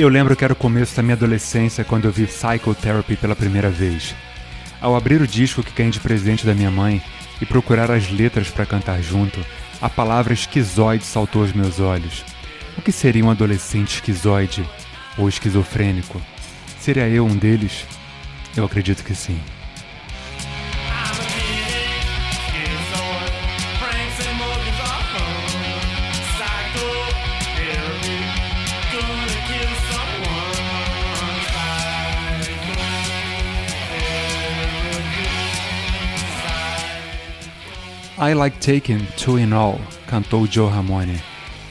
Eu lembro que era o começo da minha adolescência quando eu vi Psychotherapy pela primeira vez. Ao abrir o disco que ganhei de presente da minha mãe e procurar as letras para cantar junto, a palavra esquizoide saltou aos meus olhos. O que seria um adolescente esquizoide ou esquizofrênico? Seria eu um deles? Eu acredito que sim. I Like Taking Two in All, cantou Joe Ramone.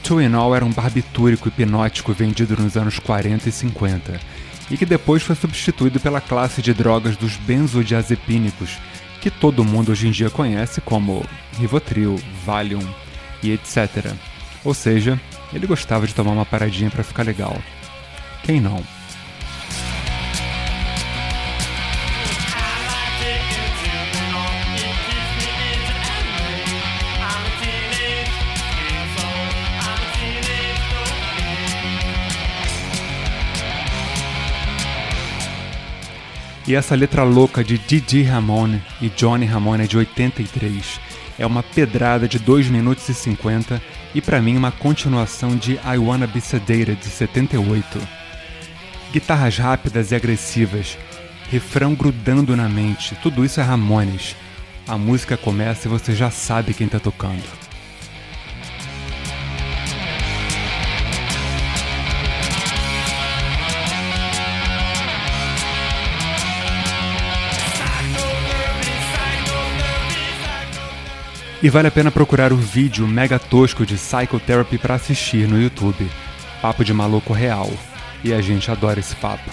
Two in All era um barbitúrico hipnótico vendido nos anos 40 e 50, e que depois foi substituído pela classe de drogas dos benzodiazepínicos, que todo mundo hoje em dia conhece como Rivotril, Valium e etc. Ou seja, ele gostava de tomar uma paradinha para ficar legal. Quem não? E essa letra louca de Didi Ramone e Johnny Ramone é de 83. É uma pedrada de 2 minutos e 50 e para mim uma continuação de I Wanna Be Sedated de 78. Guitarras rápidas e agressivas, refrão grudando na mente, tudo isso é Ramones. A música começa e você já sabe quem tá tocando. E vale a pena procurar o vídeo mega tosco de Psychotherapy para assistir no YouTube. Papo de maluco real. E a gente adora esse papo.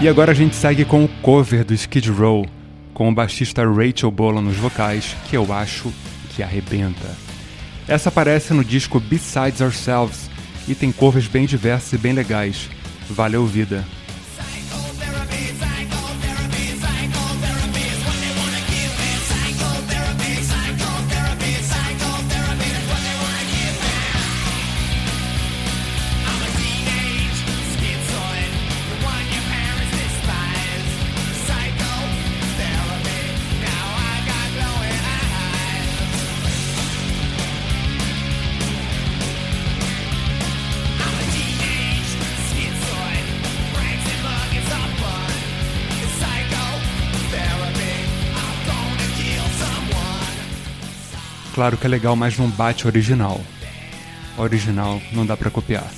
E agora a gente segue com o cover do Skid Row, com o baixista Rachel Bola nos vocais, que eu acho que arrebenta. Essa aparece no disco Besides Ourselves, e tem covers bem diversos e bem legais. Vale a Claro que é legal, mas não bate original. O original não dá para copiar.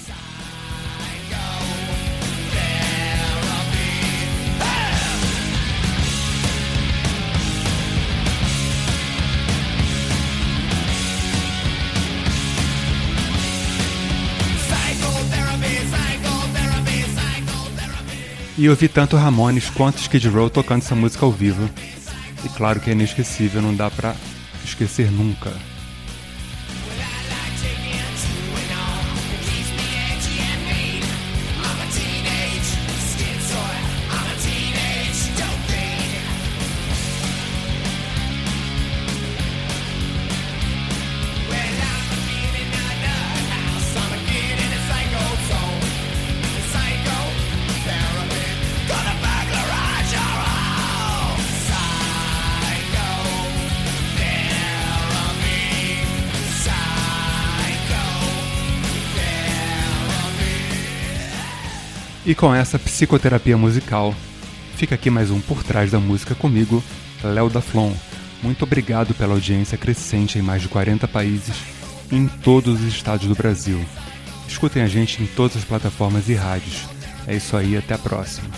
E eu vi tanto Ramones quanto Skid Row tocando essa música ao vivo. E claro que é inesquecível, não dá pra esquecer nunca. E com essa psicoterapia musical, fica aqui mais um Por Trás da Música comigo, Léo da Flon. Muito obrigado pela audiência crescente em mais de 40 países e em todos os estados do Brasil. Escutem a gente em todas as plataformas e rádios. É isso aí, até a próxima.